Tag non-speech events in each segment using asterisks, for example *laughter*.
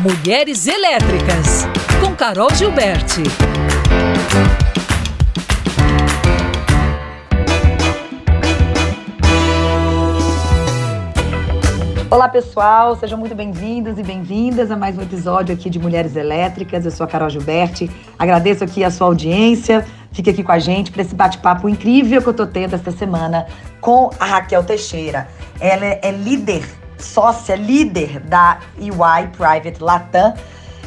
Mulheres Elétricas, com Carol Gilberti. Olá pessoal, sejam muito bem-vindos e bem-vindas a mais um episódio aqui de Mulheres Elétricas. Eu sou a Carol Gilberti. Agradeço aqui a sua audiência. Fique aqui com a gente para esse bate-papo incrível que eu tô tendo esta semana com a Raquel Teixeira. Ela é líder, sócia líder da EY Private Latam.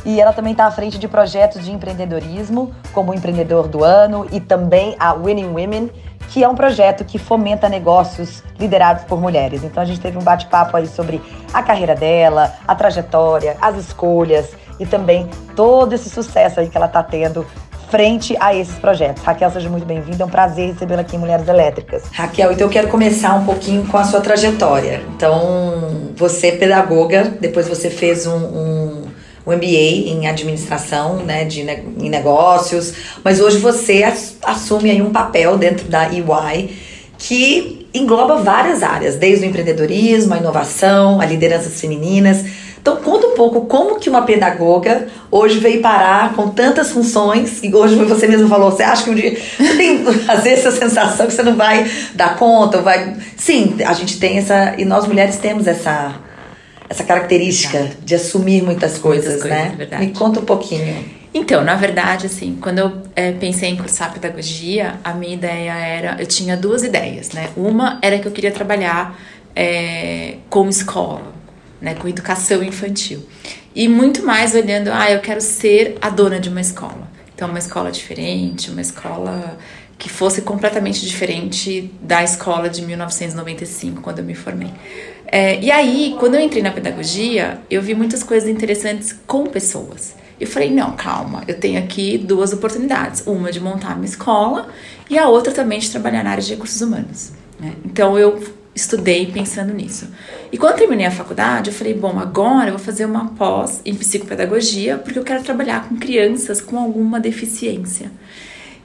E ela também está à frente de projetos de empreendedorismo, como o Empreendedor do Ano e também a Winning Women, que é um projeto que fomenta negócios liderados por mulheres. Então a gente teve um bate-papo aí sobre a carreira dela, a trajetória, as escolhas e também todo esse sucesso aí que ela está tendo frente a esses projetos. Raquel, seja muito bem-vinda, é um prazer recebê-la aqui em Mulheres Elétricas. Raquel, então eu quero começar um pouquinho com a sua trajetória. Então, você é pedagoga, depois você fez um, um um MBA em administração, né, de em negócios, mas hoje você assume aí um papel dentro da EY que engloba várias áreas, desde o empreendedorismo, a inovação, a lideranças femininas. Então conta um pouco como que uma pedagoga hoje veio parar com tantas funções e hoje você mesmo falou, você acha que um dia *laughs* tem às vezes essa sensação que você não vai dar conta, vai Sim, a gente tem essa e nós mulheres temos essa essa característica verdade. de assumir muitas coisas, muitas coisas né? Verdade. Me conta um pouquinho. Então, na verdade, assim, quando eu é, pensei em cursar pedagogia, a minha ideia era, eu tinha duas ideias, né? Uma era que eu queria trabalhar é, com escola, né, com educação infantil. E muito mais olhando, ah, eu quero ser a dona de uma escola. Então, uma escola diferente, uma escola que fosse completamente diferente da escola de 1995, quando eu me formei. É, e aí, quando eu entrei na pedagogia, eu vi muitas coisas interessantes com pessoas. Eu falei, não, calma, eu tenho aqui duas oportunidades. Uma de montar uma escola e a outra também de trabalhar na área de recursos humanos. Né? Então, eu estudei pensando nisso. E quando terminei a faculdade, eu falei, bom, agora eu vou fazer uma pós em psicopedagogia, porque eu quero trabalhar com crianças com alguma deficiência.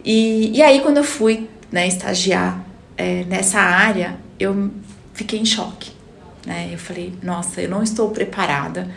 E, e aí, quando eu fui né, estagiar é, nessa área, eu fiquei em choque né? Eu falei, nossa, eu não estou preparada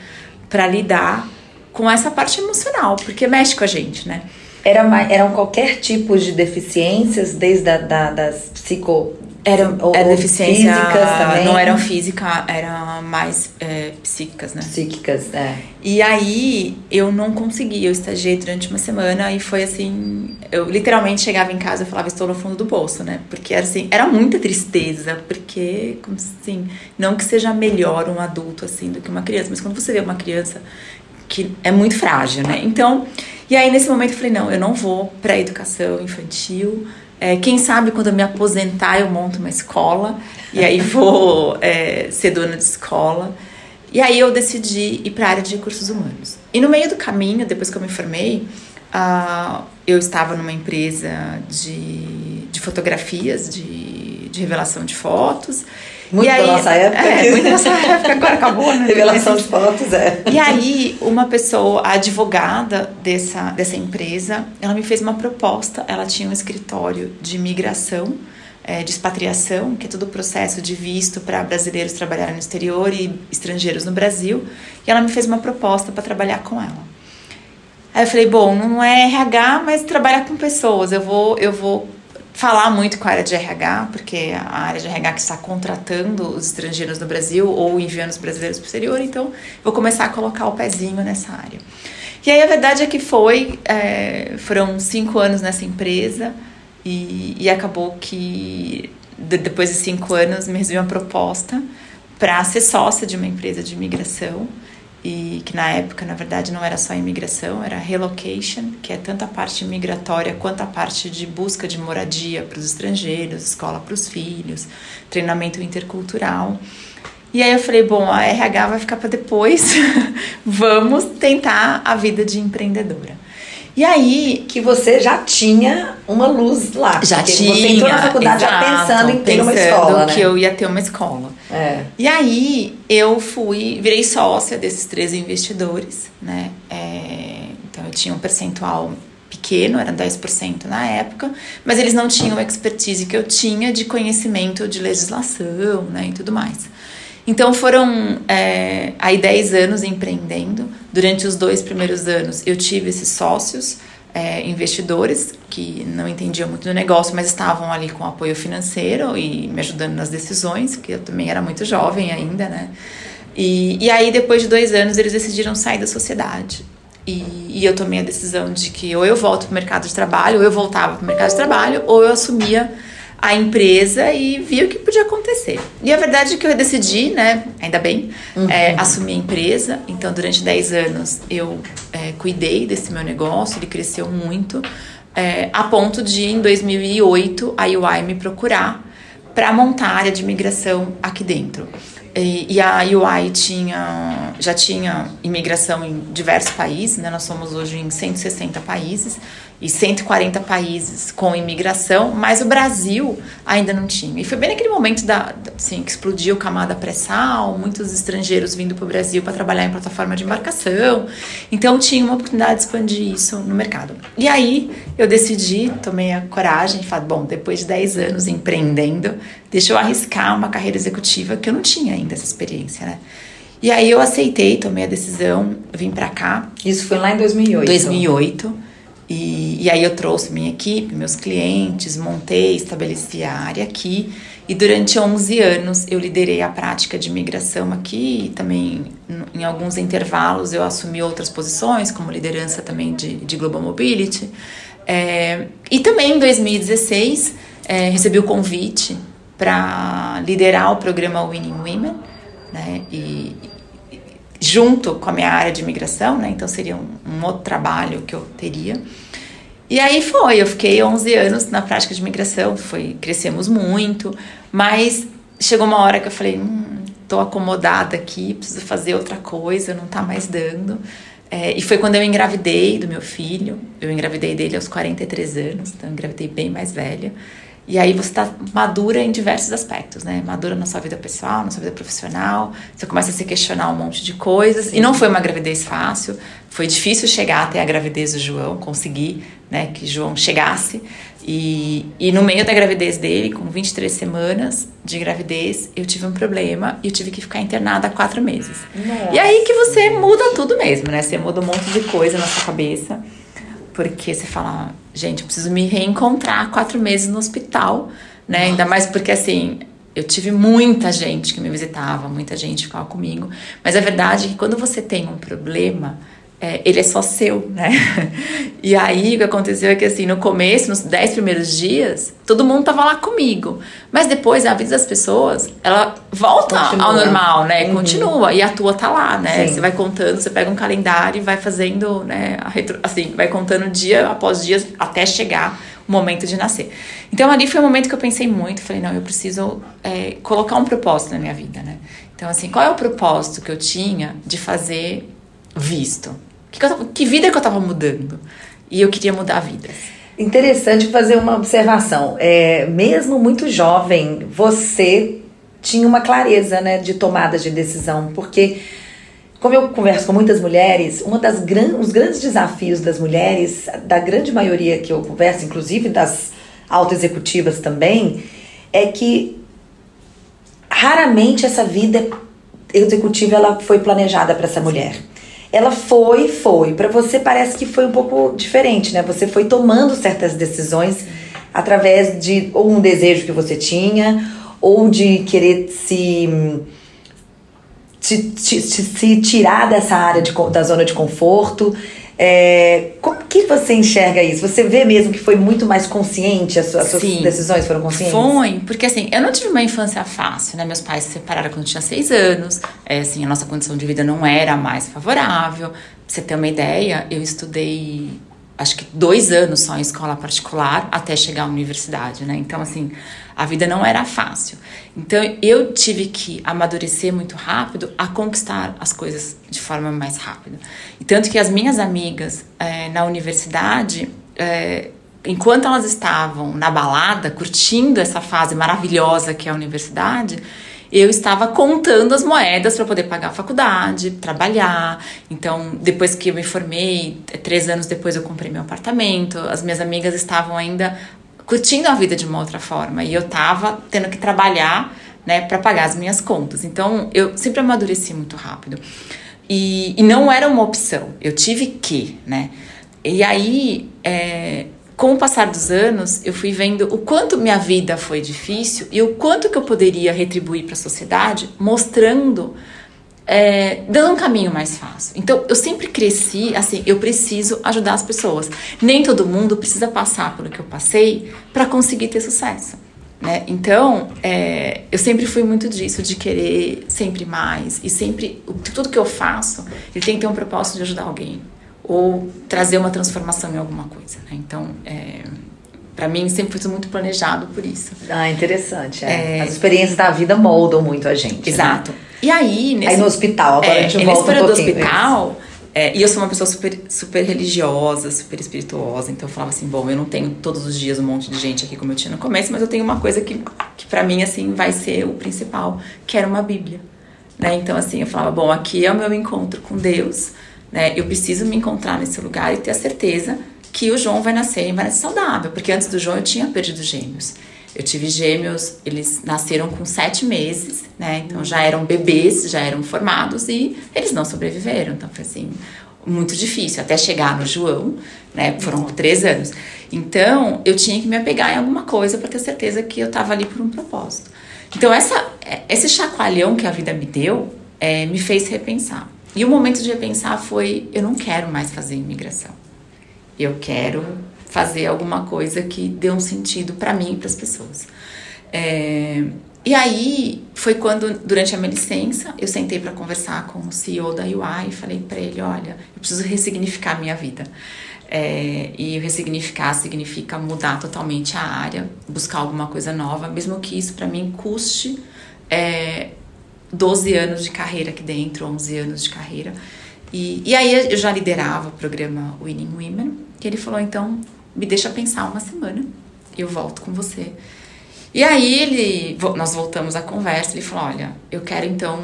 para lidar com essa parte emocional, porque mexe com a gente, né? Era, eram qualquer tipo de deficiências, desde a, da, das psico eram ou, era deficiência, físicas também? Não eram física, eram mais é, psíquicas, né? Psíquicas, é. E aí eu não consegui, eu estagiei durante uma semana e foi assim, eu literalmente chegava em casa e falava, estou no fundo do bolso, né? Porque era assim, era muita tristeza, porque, como assim, não que seja melhor um adulto assim do que uma criança, mas quando você vê uma criança que é muito frágil, né? Então, e aí nesse momento eu falei, não, eu não vou para educação infantil, é, quem sabe quando eu me aposentar eu monto uma escola e aí *laughs* vou é, ser dona de escola. E aí eu decidi ir para a área de recursos humanos. E no meio do caminho, depois que eu me formei, uh, eu estava numa empresa de, de fotografias, de, de revelação de fotos. Muito aí, da nossa época. É, muito da nossa época, agora acabou, né? Revelação de fotos, é. E aí, uma pessoa, a advogada dessa, dessa empresa, ela me fez uma proposta. Ela tinha um escritório de imigração, é, de expatriação, que é todo o processo de visto para brasileiros trabalharem no exterior e estrangeiros no Brasil. E ela me fez uma proposta para trabalhar com ela. Aí eu falei, bom, não é RH, mas trabalhar com pessoas. Eu vou, eu vou falar muito com a área de RH, porque a área de RH que está contratando os estrangeiros no Brasil ou enviando os brasileiros para o exterior, então vou começar a colocar o pezinho nessa área. E aí a verdade é que foi, é, foram cinco anos nessa empresa e, e acabou que de, depois de cinco anos me recebi uma proposta para ser sócia de uma empresa de imigração e que na época, na verdade, não era só imigração, era relocation, que é tanto a parte migratória quanto a parte de busca de moradia para os estrangeiros, escola para os filhos, treinamento intercultural. E aí eu falei, bom, a RH vai ficar para depois, *laughs* vamos tentar a vida de empreendedora. E aí que você já tinha uma luz lá. Já tinha. Você entrou na faculdade exato, já pensando em ter pensando uma escola, né? que eu ia ter uma escola. É. E aí eu fui, virei sócia desses três investidores, né? É, então eu tinha um percentual pequeno, era 10% na época, mas eles não tinham a expertise que eu tinha de conhecimento de legislação, né, e tudo mais. Então foram é, aí 10 anos empreendendo. Durante os dois primeiros anos eu tive esses sócios, é, investidores que não entendiam muito do negócio, mas estavam ali com apoio financeiro e me ajudando nas decisões, que eu também era muito jovem ainda, né? E, e aí, depois de dois anos, eles decidiram sair da sociedade. E, e eu tomei a decisão de que ou eu volto para o mercado de trabalho, ou eu voltava para o mercado de trabalho, ou eu assumia a empresa e via o que podia acontecer. E a verdade é que eu decidi, né, ainda bem, uhum. é, assumir a empresa. Então, durante 10 anos, eu é, cuidei desse meu negócio, ele cresceu muito, é, a ponto de, em 2008, a UI me procurar para montar a área de migração aqui dentro. E, e, a UI tinha, já tinha imigração em diversos países, né? nós somos hoje em 160 países e 140 países com imigração, mas o Brasil ainda não tinha. E foi bem naquele momento da, assim, que explodiu camada pré-sal, muitos estrangeiros vindo para o Brasil para trabalhar em plataforma de embarcação. Então tinha uma oportunidade de expandir isso no mercado. E aí eu decidi, tomei a coragem falei, bom, depois de 10 anos empreendendo, deixa eu arriscar uma carreira executiva que eu não tinha ainda essa experiência, né? E aí eu aceitei, tomei a decisão, vim para cá. Isso foi lá em 2008. 2008. E, e aí eu trouxe minha equipe, meus clientes, montei, estabeleci a área aqui. E durante 11 anos eu liderei a prática de migração aqui e também em alguns intervalos eu assumi outras posições, como liderança também de, de Global Mobility. É, e também em 2016 é, recebi o convite para liderar o programa Winning Women, né? E, junto com a minha área de imigração, né? Então seria um, um, outro trabalho que eu teria. E aí foi, eu fiquei 11 anos na prática de imigração, foi, crescemos muito, mas chegou uma hora que eu falei, hum, tô acomodada aqui, preciso fazer outra coisa, não tá mais dando. É, e foi quando eu engravidei do meu filho, eu engravidei dele aos 43 anos, então eu engravidei bem mais velha. E aí você está madura em diversos aspectos, né? Madura na sua vida pessoal, na sua vida profissional. Você começa a se questionar um monte de coisas. E não foi uma gravidez fácil. Foi difícil chegar até a gravidez do João, conseguir, né, que João chegasse. E, e no meio da gravidez dele, com 23 semanas de gravidez, eu tive um problema e eu tive que ficar internada há quatro meses. Nossa. E aí que você muda tudo mesmo, né? Você muda um monte de coisa na sua cabeça. Porque você fala, gente, eu preciso me reencontrar quatro meses no hospital, né? Ainda mais porque assim, eu tive muita gente que me visitava, muita gente ficava comigo. Mas a verdade é que quando você tem um problema, é, ele é só seu, né? *laughs* E aí o que aconteceu é que assim, no começo, nos dez primeiros dias, todo mundo tava lá comigo. Mas depois a vida das pessoas, ela volta Continua. ao normal, né? Uhum. Continua. E a tua tá lá, né? Sim. Você vai contando, você pega um calendário e vai fazendo, né? Retro, assim, vai contando dia após dia até chegar o momento de nascer. Então ali foi um momento que eu pensei muito. Falei, não, eu preciso é, colocar um propósito na minha vida, né? Então, assim, qual é o propósito que eu tinha de fazer visto? Que, que, que vida que eu tava mudando? E eu queria mudar vidas. Interessante fazer uma observação. É, mesmo muito jovem, você tinha uma clareza né, de tomada de decisão, porque como eu converso com muitas mulheres, uma das gran, grandes desafios das mulheres, da grande maioria que eu converso, inclusive das autoexecutivas também, é que raramente essa vida executiva ela foi planejada para essa mulher ela foi, foi. Para você parece que foi um pouco diferente, né? Você foi tomando certas decisões através de ou um desejo que você tinha, ou de querer se se, se, se tirar dessa área de, da zona de conforto. É, como que você enxerga isso? Você vê mesmo que foi muito mais consciente, as suas, as suas decisões foram conscientes? Foi, porque assim, eu não tive uma infância fácil, né? Meus pais se separaram quando eu tinha seis anos, é, assim, a nossa condição de vida não era mais favorável. Pra você ter uma ideia, eu estudei acho que dois anos só em escola particular até chegar à universidade, né? Então, assim, a vida não era fácil. Então eu tive que amadurecer muito rápido a conquistar as coisas de forma mais rápida. E tanto que as minhas amigas é, na universidade, é, enquanto elas estavam na balada, curtindo essa fase maravilhosa que é a universidade, eu estava contando as moedas para poder pagar a faculdade, trabalhar. Então, depois que eu me formei, três anos depois eu comprei meu apartamento. As minhas amigas estavam ainda curtindo a vida de uma outra forma. E eu tava tendo que trabalhar né, para pagar as minhas contas. Então, eu sempre amadureci muito rápido. E, e não era uma opção, eu tive que, né? E aí, é, com o passar dos anos, eu fui vendo o quanto minha vida foi difícil e o quanto que eu poderia retribuir para a sociedade, mostrando, é, dando um caminho mais fácil. Então, eu sempre cresci assim: eu preciso ajudar as pessoas. Nem todo mundo precisa passar pelo que eu passei para conseguir ter sucesso. Né? Então, é, eu sempre fui muito disso, de querer sempre mais. E sempre, tudo que eu faço, ele tem que ter um propósito de ajudar alguém. Ou trazer uma transformação em alguma coisa. Né? Então, é, para mim, sempre foi muito planejado por isso. Ah, interessante. É. É, As experiências da vida moldam muito a gente. Né? Exato. Né? E aí, nesse, aí no hospital, agora a gente é, volta um do hospital é, e eu sou uma pessoa super, super religiosa, super espirituosa, então eu falava assim, bom, eu não tenho todos os dias um monte de gente aqui como eu tinha no começo, mas eu tenho uma coisa que, que para mim, assim, vai ser o principal, que era uma Bíblia, né? Então, assim, eu falava, bom, aqui é o meu encontro com Deus, né? Eu preciso me encontrar nesse lugar e ter a certeza que o João vai nascer e vai nascer saudável, porque antes do João eu tinha perdido gêmeos. Eu tive gêmeos, eles nasceram com sete meses, né? Então já eram bebês, já eram formados e eles não sobreviveram. Então foi assim, muito difícil até chegar no João, né? Foram três anos. Então eu tinha que me apegar em alguma coisa para ter certeza que eu estava ali por um propósito. Então essa, esse chacoalhão que a vida me deu é, me fez repensar. E o momento de repensar foi: eu não quero mais fazer imigração. Eu quero fazer alguma coisa que dê um sentido para mim e para as pessoas. É, e aí foi quando, durante a minha licença, eu sentei para conversar com o CEO da UI e falei para ele: olha, eu preciso ressignificar a minha vida. É, e ressignificar significa mudar totalmente a área, buscar alguma coisa nova, mesmo que isso para mim custe é, 12 anos de carreira aqui dentro, 11 anos de carreira. E, e aí eu já liderava o programa Winning Women, que ele falou: então me deixa pensar uma semana, eu volto com você. E aí ele, nós voltamos à conversa, ele falou, olha, eu quero então,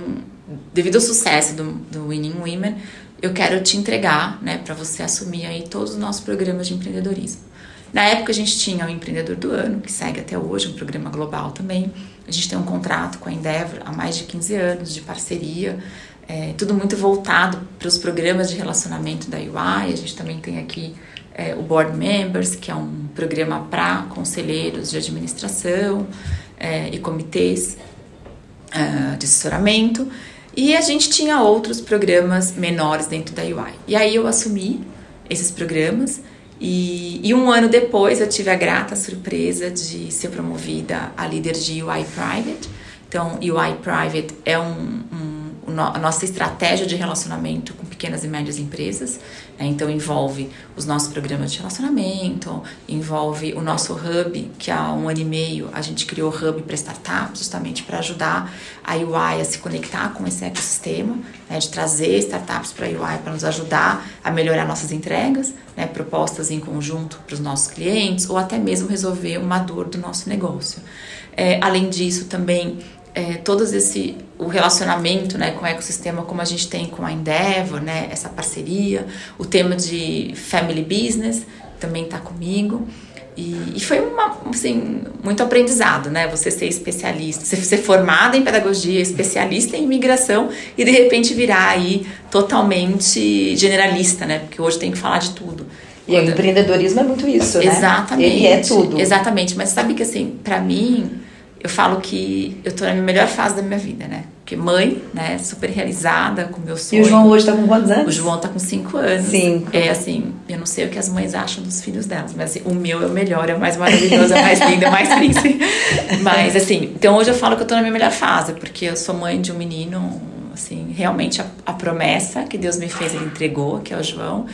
devido ao sucesso do, do Winning Women, eu quero te entregar, né, para você assumir aí todos os nossos programas de empreendedorismo. Na época a gente tinha o Empreendedor do Ano, que segue até hoje, um programa global também. A gente tem um contrato com a Endeavor há mais de 15 anos de parceria, é, tudo muito voltado para os programas de relacionamento da UI. A gente também tem aqui é, o Board Members, que é um programa para conselheiros de administração é, e comitês é, de assessoramento. E a gente tinha outros programas menores dentro da UI. E aí eu assumi esses programas e, e, um ano depois eu tive a grata surpresa de ser promovida a líder de UI Private. Então, UI Private é um, um a nossa estratégia de relacionamento com pequenas e médias empresas. Né? Então, envolve os nossos programas de relacionamento, envolve o nosso hub, que há um ano e meio a gente criou o hub para startups, justamente para ajudar a UI a se conectar com esse ecossistema, né? de trazer startups para a UI para nos ajudar a melhorar nossas entregas, né? propostas em conjunto para os nossos clientes, ou até mesmo resolver uma dor do nosso negócio. É, além disso, também é, todos esse o relacionamento né, com o ecossistema como a gente tem com a Endeavor, né, essa parceria, o tema de family business também está comigo. E, e, foi uma, assim, muito aprendizado, né? Você ser especialista, você ser formada em pedagogia, especialista em imigração e de repente virar aí totalmente generalista, né? Porque hoje tem que falar de tudo. E o empreendedorismo é muito isso, né? Exatamente. Ele é tudo. Exatamente. Mas sabe que assim, para mim, eu falo que eu tô na melhor fase da minha vida, né? Porque mãe, né, super realizada com meu sonho. E o João hoje tá com quantos anos? O João tá com 5 anos. Cinco. É assim, eu não sei o que as mães acham dos filhos delas, mas assim, o meu é o melhor, é o mais maravilhoso, é o mais lindo, é o mais príncipe. *laughs* Mas assim, então hoje eu falo que eu tô na minha melhor fase, porque eu sou mãe de um menino, assim, realmente a, a promessa que Deus me fez, ele entregou, que é o João.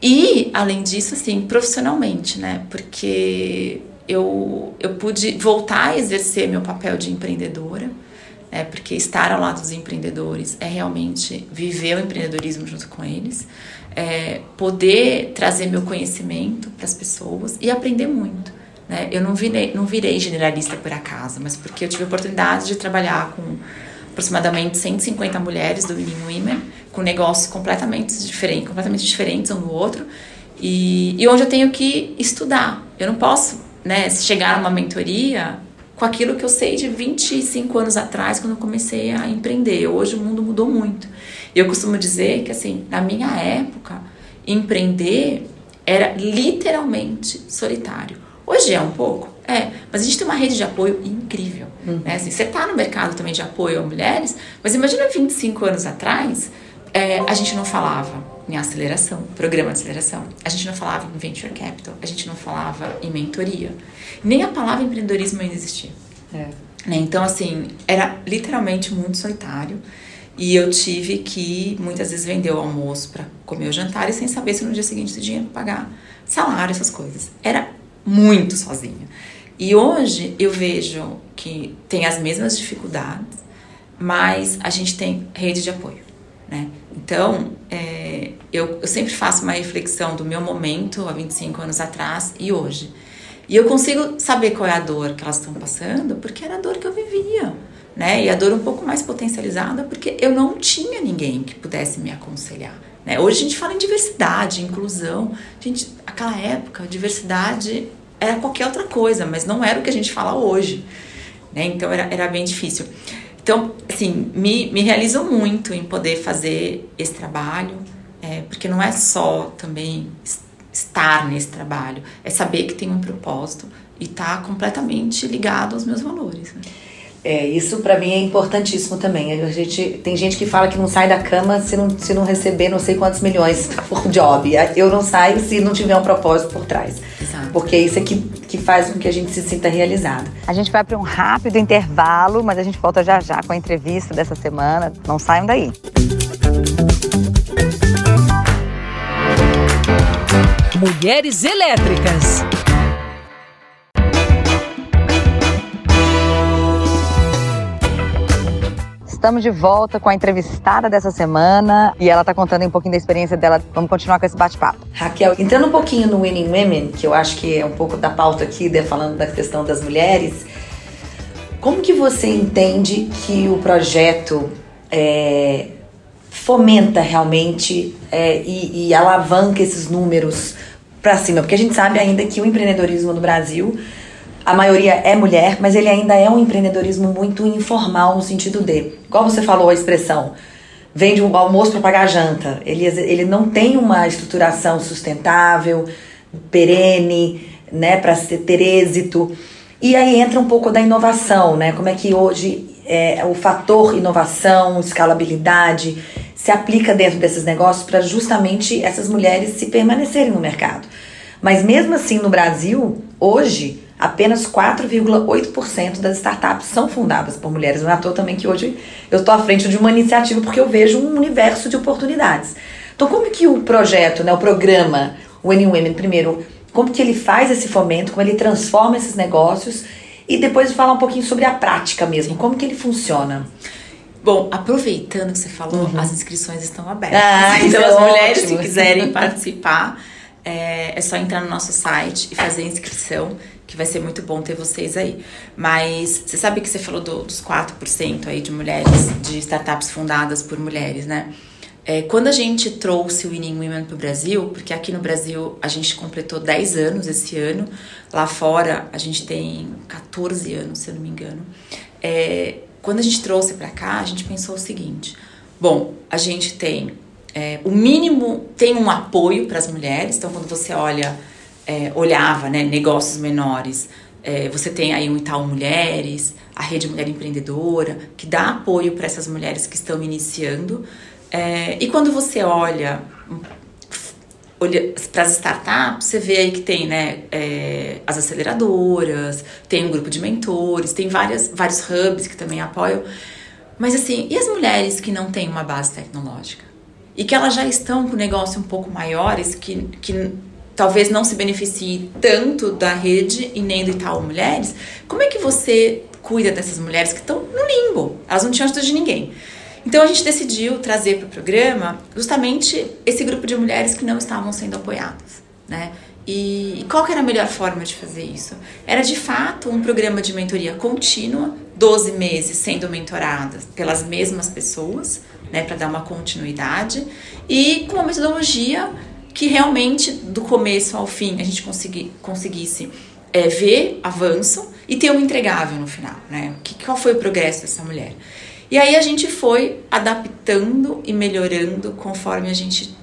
E, além disso, assim, profissionalmente, né? Porque eu, eu pude voltar a exercer meu papel de empreendedora, né, porque estar ao lado dos empreendedores é realmente viver o empreendedorismo junto com eles, é poder trazer meu conhecimento para as pessoas e aprender muito. Né? Eu não virei, não virei generalista por acaso, mas porque eu tive a oportunidade de trabalhar com aproximadamente 150 mulheres do Winning Women, com negócios completamente diferentes, completamente diferentes um do outro, e, e onde eu tenho que estudar. Eu não posso né, chegar numa mentoria com aquilo que eu sei de 25 anos atrás, quando eu comecei a empreender. Hoje o mundo mudou muito. E eu costumo dizer que, assim, na minha época, empreender era literalmente solitário. Hoje é um pouco, é, mas a gente tem uma rede de apoio incrível. Uhum. Né? Assim, você está no mercado também de apoio a mulheres, mas imagina 25 anos atrás, é, a gente não falava em aceleração, programa de aceleração, a gente não falava em venture capital, a gente não falava em mentoria, nem a palavra empreendedorismo ainda existia. É. Né? Então, assim, era literalmente muito solitário. E eu tive que muitas vezes vender o almoço para comer o jantar e sem saber se no dia seguinte tinha dinheiro para pagar salário, essas coisas. Era muito sozinha. E hoje eu vejo que tem as mesmas dificuldades, mas a gente tem rede de apoio. Né? Então, é, eu, eu sempre faço uma reflexão do meu momento há 25 anos atrás e hoje. E eu consigo saber qual é a dor que elas estão passando, porque era a dor que eu vivia. Né? E a dor um pouco mais potencializada, porque eu não tinha ninguém que pudesse me aconselhar. Né? Hoje a gente fala em diversidade, inclusão. Gente, aquela época, diversidade era qualquer outra coisa, mas não era o que a gente fala hoje. Né? Então era, era bem difícil. Então, assim, me, me realizo muito em poder fazer esse trabalho, é, porque não é só também estar nesse trabalho, é saber que tem um propósito e estar tá completamente ligado aos meus valores. Né? É, isso para mim é importantíssimo também. A gente, tem gente que fala que não sai da cama se não, se não receber não sei quantos milhões por job. Eu não saio se não tiver um propósito por trás. Exato. Porque isso é que, que faz com que a gente se sinta realizado. A gente vai para um rápido intervalo, mas a gente volta já já com a entrevista dessa semana. Não saiam daí. Mulheres Elétricas. Estamos de volta com a entrevistada dessa semana e ela está contando um pouquinho da experiência dela. Vamos continuar com esse bate-papo. Raquel, entrando um pouquinho no Winning Women, que eu acho que é um pouco da pauta aqui, de, falando da questão das mulheres, como que você entende que o projeto é, fomenta realmente é, e, e alavanca esses números para cima? Porque a gente sabe ainda que o empreendedorismo no Brasil a maioria é mulher, mas ele ainda é um empreendedorismo muito informal no sentido de, igual você falou a expressão, vende um almoço para pagar a janta. Ele, ele não tem uma estruturação sustentável, perene, né, para ter êxito. E aí entra um pouco da inovação, né? Como é que hoje é, o fator inovação, escalabilidade se aplica dentro desses negócios para justamente essas mulheres se permanecerem no mercado. Mas mesmo assim no Brasil, hoje, apenas 4,8% das startups são fundadas por mulheres. Não é à toa também que hoje eu estou à frente de uma iniciativa porque eu vejo um universo de oportunidades. Então, como que o projeto, né, o programa Winning Women, primeiro, como que ele faz esse fomento, como ele transforma esses negócios e depois falar um pouquinho sobre a prática mesmo, como que ele funciona. Bom, aproveitando que você falou, uhum. as inscrições estão abertas. Ah, *laughs* então, é as mulheres, ótimo. se quiserem participar, é, é só entrar no nosso site e fazer a inscrição que vai ser muito bom ter vocês aí. Mas você sabe que você falou do, dos 4% aí de mulheres, de startups fundadas por mulheres, né? É, quando a gente trouxe o Winning Women para o Brasil, porque aqui no Brasil a gente completou 10 anos esse ano, lá fora a gente tem 14 anos, se eu não me engano. É, quando a gente trouxe para cá, a gente pensou o seguinte: bom, a gente tem é, o mínimo, tem um apoio para as mulheres, então quando você olha é, olhava, né, negócios menores. É, você tem aí o Itaú Mulheres, a Rede Mulher Empreendedora, que dá apoio para essas mulheres que estão iniciando. É, e quando você olha, olha para as startups, você vê aí que tem né, é, as aceleradoras, tem um grupo de mentores, tem várias, vários hubs que também apoiam. Mas assim, e as mulheres que não têm uma base tecnológica? E que elas já estão com negócio um pouco maiores, que, que talvez não se beneficie tanto da rede e nem do Itaú Mulheres, como é que você cuida dessas mulheres que estão no limbo? Elas não tinham ajuda de ninguém. Então a gente decidiu trazer para o programa justamente esse grupo de mulheres que não estavam sendo apoiadas, né? E qual que era a melhor forma de fazer isso? Era de fato um programa de mentoria contínua, 12 meses sendo mentoradas pelas mesmas pessoas, né, para dar uma continuidade e com uma metodologia que realmente do começo ao fim a gente consegui, conseguisse é, ver avanço e ter um entregável no final, né? Que, qual foi o progresso dessa mulher? E aí a gente foi adaptando e melhorando conforme a gente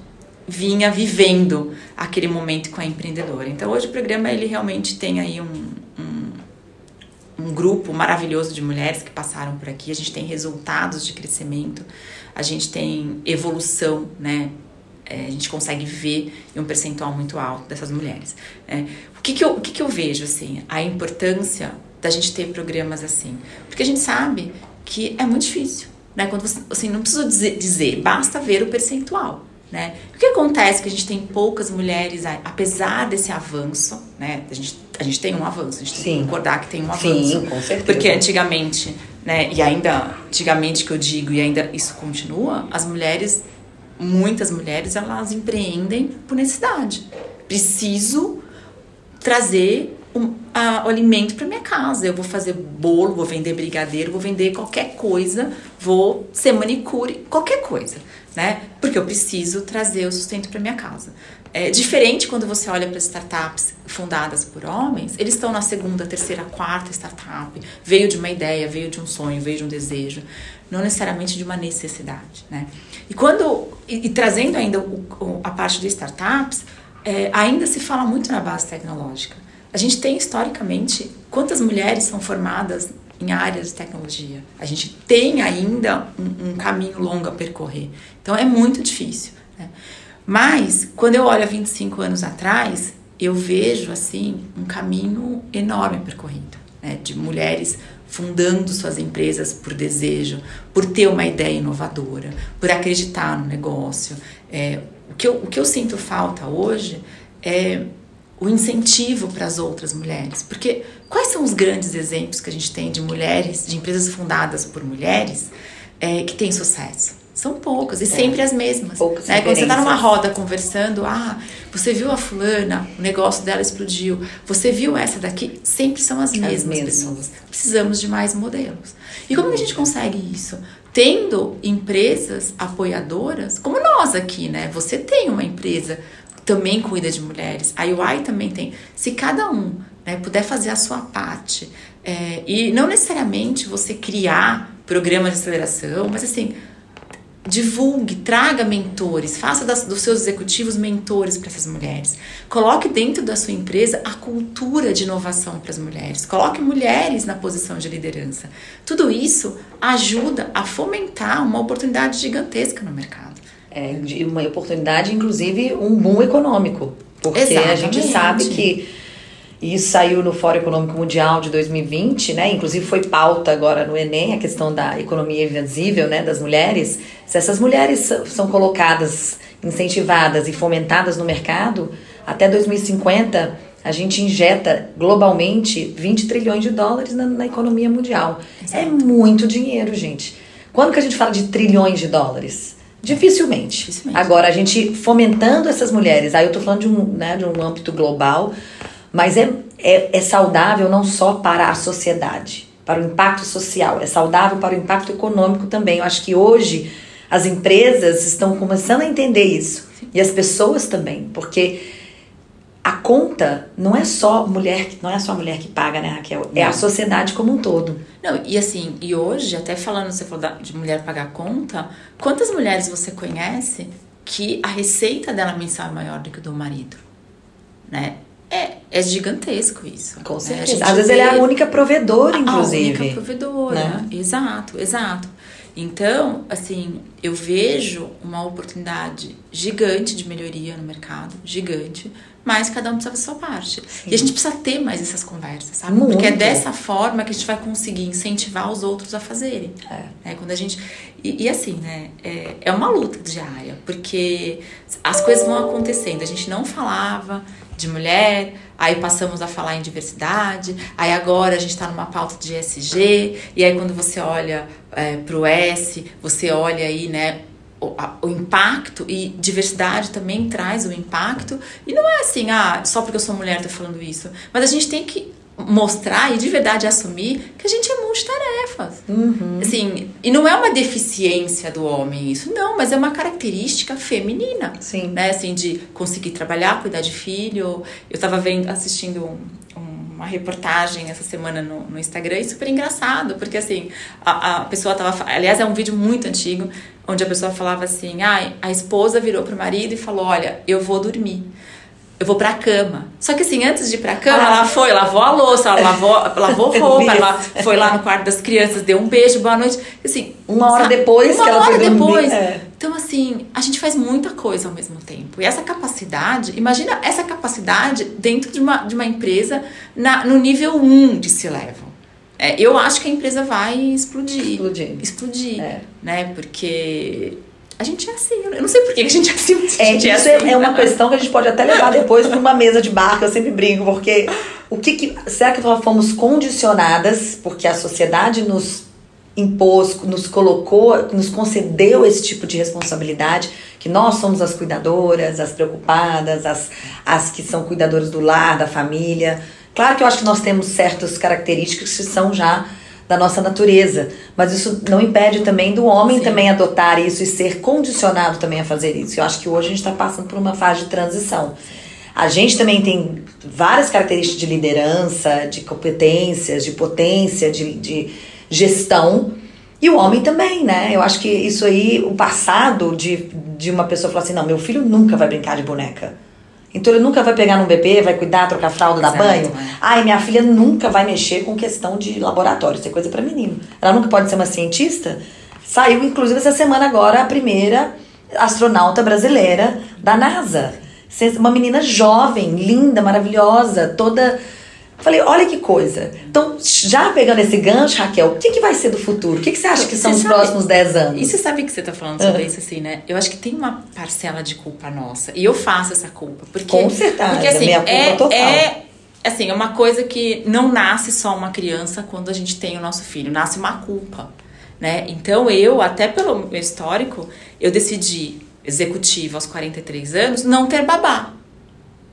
vinha vivendo aquele momento com a empreendedora. Então hoje o programa ele realmente tem aí um, um, um grupo maravilhoso de mulheres que passaram por aqui. A gente tem resultados de crescimento, a gente tem evolução, né? É, a gente consegue ver em um percentual muito alto dessas mulheres. É, o que, que, eu, o que, que eu vejo assim? A importância da gente ter programas assim, porque a gente sabe que é muito difícil, né? Quando você, assim, não precisa dizer, dizer, basta ver o percentual. Né? O que acontece é que a gente tem poucas mulheres, apesar desse avanço, né? A gente, a gente tem um avanço, a gente Sim. tem que concordar que tem um avanço. Sim, com certeza. Porque antigamente, né? E ainda, antigamente que eu digo, e ainda isso continua, as mulheres, muitas mulheres, elas empreendem por necessidade. Preciso trazer um, a, o alimento para minha casa. Eu vou fazer bolo, vou vender brigadeiro, vou vender qualquer coisa, vou ser manicure, qualquer coisa né? Porque eu preciso trazer o sustento para minha casa. É diferente quando você olha para startups fundadas por homens, eles estão na segunda, terceira, quarta startup, veio de uma ideia, veio de um sonho, veio de um desejo, não necessariamente de uma necessidade, né? E quando e, e trazendo ainda o, o, a parte de startups, é, ainda se fala muito na base tecnológica. A gente tem historicamente quantas mulheres são formadas em áreas de tecnologia. A gente tem ainda um, um caminho longo a percorrer. Então é muito difícil. Né? Mas quando eu olho há 25 anos atrás, eu vejo assim um caminho enorme percorrido, né? de mulheres fundando suas empresas por desejo, por ter uma ideia inovadora, por acreditar no negócio. É, o, que eu, o que eu sinto falta hoje é o incentivo para as outras mulheres. Porque quais são os grandes exemplos que a gente tem de mulheres, de empresas fundadas por mulheres, é, que têm sucesso? São poucas, e é. sempre as mesmas. Poucas né? Quando você está numa roda conversando, ah, você viu a fulana, o negócio dela explodiu, você viu essa daqui, sempre são as mesmas, as mesmas. pessoas. Precisamos de mais modelos. E como que a gente consegue isso? Tendo empresas apoiadoras, como nós aqui, né? Você tem uma empresa também cuida de mulheres. A UI também tem. Se cada um né, puder fazer a sua parte, é, e não necessariamente você criar programas de aceleração, mas assim, divulgue, traga mentores, faça das, dos seus executivos mentores para essas mulheres. Coloque dentro da sua empresa a cultura de inovação para as mulheres. Coloque mulheres na posição de liderança. Tudo isso ajuda a fomentar uma oportunidade gigantesca no mercado é, uma oportunidade, inclusive um boom econômico. Porque Exatamente. a gente sabe que isso saiu no Fórum Econômico Mundial de 2020, né? Inclusive foi pauta agora no Enem a questão da economia invisível, né, das mulheres. Se essas mulheres são colocadas, incentivadas e fomentadas no mercado, até 2050 a gente injeta globalmente 20 trilhões de dólares na, na economia mundial. É Exato. É muito dinheiro, gente. Quando que a gente fala de trilhões de dólares? Dificilmente. Dificilmente. Agora, a gente fomentando essas mulheres, aí eu tô falando de um, né, de um âmbito global, mas é, é, é saudável não só para a sociedade, para o impacto social, é saudável para o impacto econômico também. Eu acho que hoje as empresas estão começando a entender isso. E as pessoas também, porque a conta não é só mulher, não é só a mulher que paga, né, Raquel? É a sociedade como um todo. Não, e assim, e hoje, até falando, você falou de mulher pagar conta, quantas mulheres você conhece que a receita dela mensal é maior do que do marido? Né? É, é gigantesco isso. Com né? certeza. Às vezes ela é a única provedora, inclusive. A única provedora, né? exato, exato. Então, assim, eu vejo uma oportunidade gigante de melhoria no mercado, gigante, mas cada um precisa fazer a sua parte. Sim. E a gente precisa ter mais essas conversas, sabe? Muito. Porque é dessa forma que a gente vai conseguir incentivar os outros a fazerem. É. é quando a gente e, e assim, né? É, é uma luta diária, porque as coisas vão acontecendo. A gente não falava de mulher, aí passamos a falar em diversidade, aí agora a gente está numa pauta de ESG, e aí quando você olha é, para o S, você olha aí, né? o, a, o, impacto e diversidade também traz o impacto e não é assim ah só porque eu sou mulher tô falando isso mas a gente tem que mostrar e de verdade assumir que a gente é multitarefas uhum. assim e não é uma deficiência do homem isso não mas é uma característica feminina sim né assim de conseguir trabalhar cuidar de filho eu estava vendo assistindo um, um uma reportagem essa semana no, no Instagram e super engraçado, porque assim, a, a pessoa tava. Aliás, é um vídeo muito antigo, onde a pessoa falava assim: ah, a esposa virou pro marido e falou: Olha, eu vou dormir eu vou pra cama. Só que assim, antes de ir pra cama, ah. ela foi, lavou a louça, ela lavou, *laughs* lavou roupa, ela foi lá no quarto das crianças, deu um beijo, boa noite. Assim, uma hora depois uma que ela hora foi depois. É. Então, assim, a gente faz muita coisa ao mesmo tempo. E essa capacidade, imagina essa capacidade dentro de uma, de uma empresa na, no nível 1 de se level. É, eu acho que a empresa vai explodir. Explodir. Explodir. É. Né? Porque a gente é assim. Eu não sei por que a gente é assim. É, gente isso é, assim, é, uma questão que a gente pode até levar depois para uma mesa de bar, que eu sempre brinco, porque o que, que será que nós fomos condicionadas, porque a sociedade nos impôs, nos colocou, nos concedeu esse tipo de responsabilidade, que nós somos as cuidadoras, as preocupadas, as, as que são cuidadoras do lar, da família. Claro que eu acho que nós temos certas características que são já da nossa natureza. Mas isso não impede também do homem Sim. também adotar isso e ser condicionado também a fazer isso. Eu acho que hoje a gente está passando por uma fase de transição. A gente também tem várias características de liderança, de competências, de potência, de, de gestão. E o homem também, né? Eu acho que isso aí, o passado de, de uma pessoa falar assim: não, meu filho nunca vai brincar de boneca. Então ele nunca vai pegar num bebê, vai cuidar, trocar fralda, dar banho. Ai, minha filha nunca vai mexer com questão de laboratório, isso é coisa para menino. Ela nunca pode ser uma cientista. Saiu, inclusive, essa semana agora a primeira astronauta brasileira da NASA. Uma menina jovem, linda, maravilhosa, toda Falei, olha que coisa. Então, já pegando esse gancho, Raquel, o que, que vai ser do futuro? O que, que você acha que são os próximos 10 anos? E você sabe que você está falando sobre uhum. isso, assim, né? Eu acho que tem uma parcela de culpa nossa. E eu faço essa culpa. Porque, Com certeza, porque, assim, minha culpa é, total. É, assim, é uma coisa que não nasce só uma criança quando a gente tem o nosso filho. Nasce uma culpa, né? Então, eu, até pelo meu histórico, eu decidi, executiva aos 43 anos, não ter babá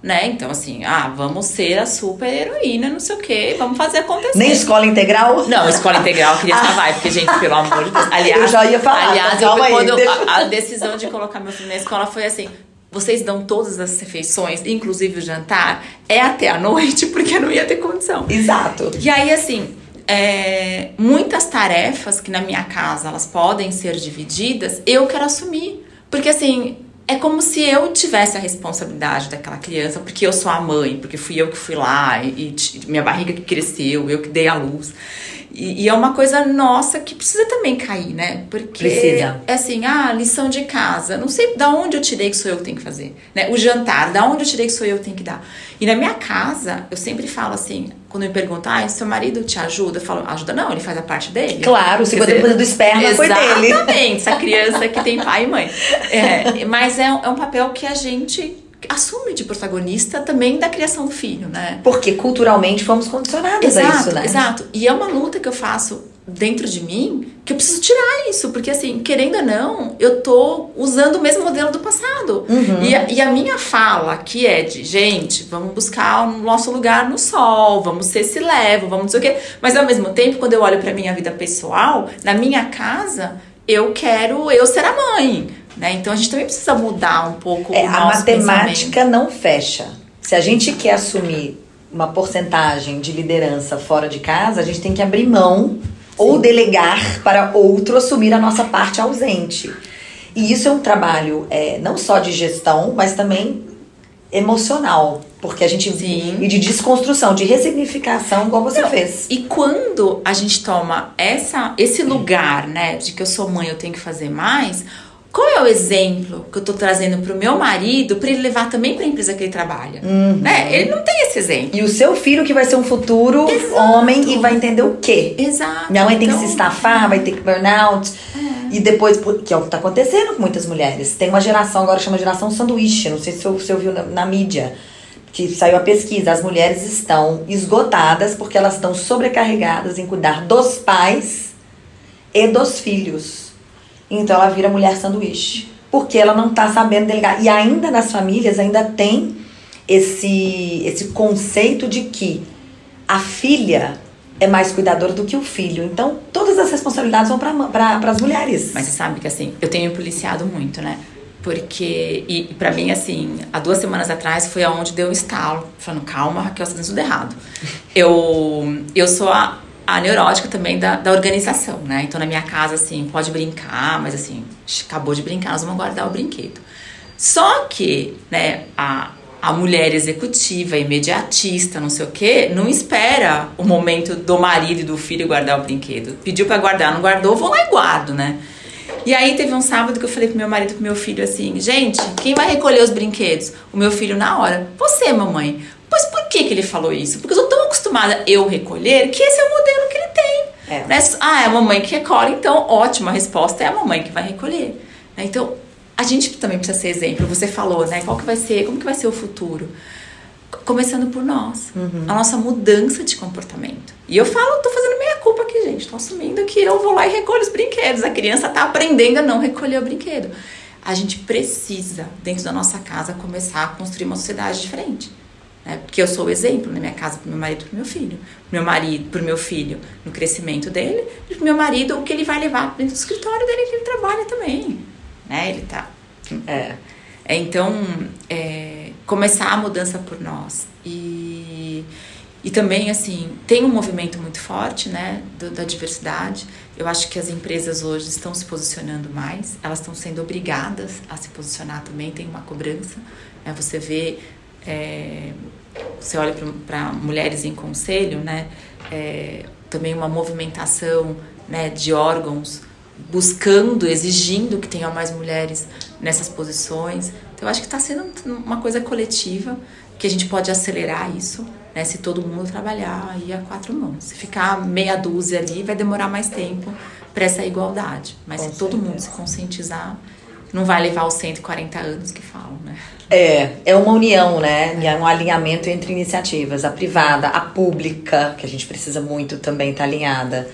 né? Então, assim, ah, vamos ser a super heroína, não sei o quê, vamos fazer acontecer. Nem escola integral? Não, escola integral eu queria *laughs* vai, porque, gente, pelo amor de Deus. Aliás, eu já ia falar. Aliás, eu, aí, quando deixa... a, a decisão de colocar meu filho na escola foi assim: vocês dão todas as refeições, inclusive o jantar, é até a noite, porque eu não ia ter condição. Exato. E aí, assim, é, muitas tarefas que na minha casa elas podem ser divididas, eu quero assumir. Porque assim, é como se eu tivesse a responsabilidade daquela criança, porque eu sou a mãe, porque fui eu que fui lá e, e minha barriga que cresceu, eu que dei a luz. E, e, é uma coisa nossa que precisa também cair, né? Porque precisa. é assim, ah, lição de casa, não sei da onde eu tirei que sou eu que tenho que fazer, né? O jantar, da onde eu tirei que sou eu que tenho que dar. E na minha casa, eu sempre falo assim, quando me perguntam, ah, seu marido te ajuda? Eu falo, ajuda não, ele faz a parte dele. Claro, o 50% do esperma foi dele. Exatamente, essa criança que tem pai e mãe. É, mas é, é um papel que a gente assume de protagonista também da criação do filho, né? Porque culturalmente fomos condicionados exato, a isso, né? Exato. E é uma luta que eu faço dentro de mim que eu preciso tirar isso, porque assim, querendo ou não, eu tô usando o mesmo modelo do passado. Uhum. E, a, e a minha fala que é de, gente, vamos buscar o nosso lugar no sol, vamos ser se levo, vamos não sei o quê. Mas ao mesmo tempo, quando eu olho para minha vida pessoal, na minha casa, eu quero eu ser a mãe. Né? Então a gente também precisa mudar um pouco é, o nosso A matemática não fecha. Se a gente quer assumir uma porcentagem de liderança fora de casa, a gente tem que abrir mão Sim. ou delegar para outro assumir a nossa parte ausente. E isso é um trabalho é, não só de gestão, mas também emocional. Porque a gente. Sim. E de desconstrução, de ressignificação, igual você não, fez. E quando a gente toma essa, esse lugar, né, de que eu sou mãe, eu tenho que fazer mais qual é o exemplo que eu estou trazendo para o meu marido para ele levar também para a empresa que ele trabalha? Uhum. Né? Ele não tem esse exemplo. E o seu filho que vai ser um futuro Exato. homem e vai entender o quê? Exato. Minha mãe então, tem que se então, estafar, vai ter que burnout. É. E depois, que é o que está acontecendo com muitas mulheres. Tem uma geração agora chama geração sanduíche, não sei se você ouviu na, na mídia, que saiu a pesquisa. As mulheres estão esgotadas porque elas estão sobrecarregadas em cuidar dos pais e dos filhos. Então ela vira mulher sanduíche. Porque ela não está sabendo delegar. E ainda nas famílias ainda tem esse, esse conceito de que a filha é mais cuidadora do que o filho. Então, todas as responsabilidades vão para as mulheres. Mas você sabe que assim, eu tenho policiado muito, né? Porque, e, para mim, assim, há duas semanas atrás foi aonde deu o estalo. Falando, calma, Raquel, você tá tudo errado. Eu, eu sou a, a neurótica também da, da organização, né? Então, na minha casa, assim, pode brincar, mas assim, acabou de brincar, nós vamos guardar o brinquedo. Só que, né, a, a mulher executiva, imediatista, não sei o quê, não espera o momento do marido e do filho guardar o brinquedo. Pediu para guardar, não guardou, vou lá e guardo, né? E aí teve um sábado que eu falei pro meu marido pro meu filho assim, gente, quem vai recolher os brinquedos? O meu filho na hora. Você, mamãe. Pois por que, que ele falou isso? Porque eu sou tão acostumada eu recolher que esse é o modelo que ele tem. É. Né? Ah, é a mamãe que recolhe, então ótima, a resposta é a mamãe que vai recolher. Né? Então, a gente também precisa ser exemplo. Você falou, né? Qual que vai ser, como que vai ser o futuro? Começando por nós. Uhum. A nossa mudança de comportamento. E eu falo, tô fazendo meia culpa aqui, gente. Tô assumindo que eu vou lá e recolho os brinquedos. A criança tá aprendendo a não recolher o brinquedo. A gente precisa, dentro da nossa casa, começar a construir uma sociedade diferente. Né? Porque eu sou o exemplo na minha casa pro meu marido pro meu filho. Meu marido, pro meu filho, no crescimento dele. E pro meu marido, o que ele vai levar dentro do escritório dele, que ele trabalha também. Né? Ele tá... É. é então, é, começar a mudança por nós. E e também, assim, tem um movimento muito forte, né, do, da diversidade. Eu acho que as empresas hoje estão se posicionando mais, elas estão sendo obrigadas a se posicionar também, tem uma cobrança. Né? Você vê, é, você olha para mulheres em conselho, né, é, também uma movimentação né, de órgãos buscando, exigindo que tenham mais mulheres nessas posições. Então, eu acho que está sendo uma coisa coletiva que a gente pode acelerar isso né? Se todo mundo trabalhar aí a quatro mãos. Se ficar meia dúzia ali, vai demorar mais tempo para essa igualdade. Mas Com se certeza. todo mundo se conscientizar, não vai levar os 140 anos que falam, né? É, é uma união, né? É um alinhamento entre iniciativas, a privada, a pública, que a gente precisa muito também estar tá alinhada.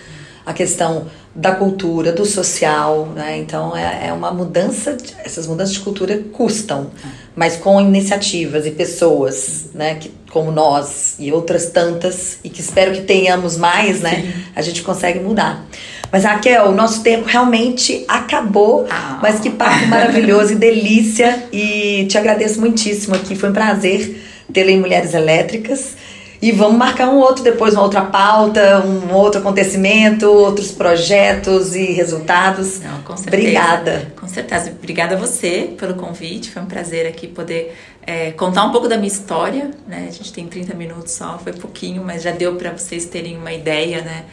A questão da cultura, do social, né? Então é, é uma mudança, de, essas mudanças de cultura custam, mas com iniciativas e pessoas, né? Que, como nós e outras tantas, e que espero que tenhamos mais, né? Sim. A gente consegue mudar. Mas Raquel, o nosso tempo realmente acabou, ah. mas que papo maravilhoso e delícia, e te agradeço muitíssimo aqui, foi um prazer tê-la em Mulheres Elétricas. E vamos marcar um outro depois, uma outra pauta, um outro acontecimento, outros projetos e resultados. Não, com certeza. Obrigada. Com certeza. Obrigada a você pelo convite. Foi um prazer aqui poder é, contar um pouco da minha história. Né? A gente tem 30 minutos só, foi pouquinho, mas já deu para vocês terem uma ideia, né?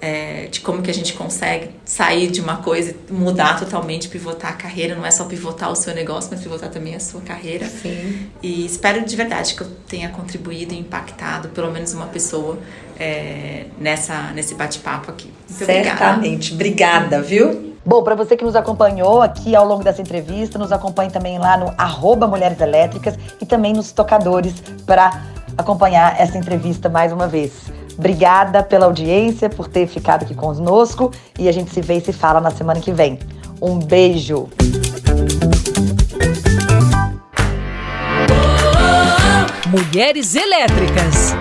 é, de como que a gente consegue sair de uma coisa e mudar totalmente, pivotar a carreira. Não é só pivotar o seu negócio, mas pivotar também a sua carreira. Sim. E espero de verdade que eu tenha contribuído e impactado pelo menos uma pessoa é, nessa, nesse bate-papo aqui. Muito Certamente. Obrigada. obrigada, viu? Bom, para você que nos acompanhou aqui ao longo dessa entrevista, nos acompanhe também lá no arroba Mulheres Elétricas e também nos tocadores para acompanhar essa entrevista mais uma vez. Obrigada pela audiência, por ter ficado aqui conosco e a gente se vê e se fala na semana que vem. Um beijo! Mulheres Elétricas.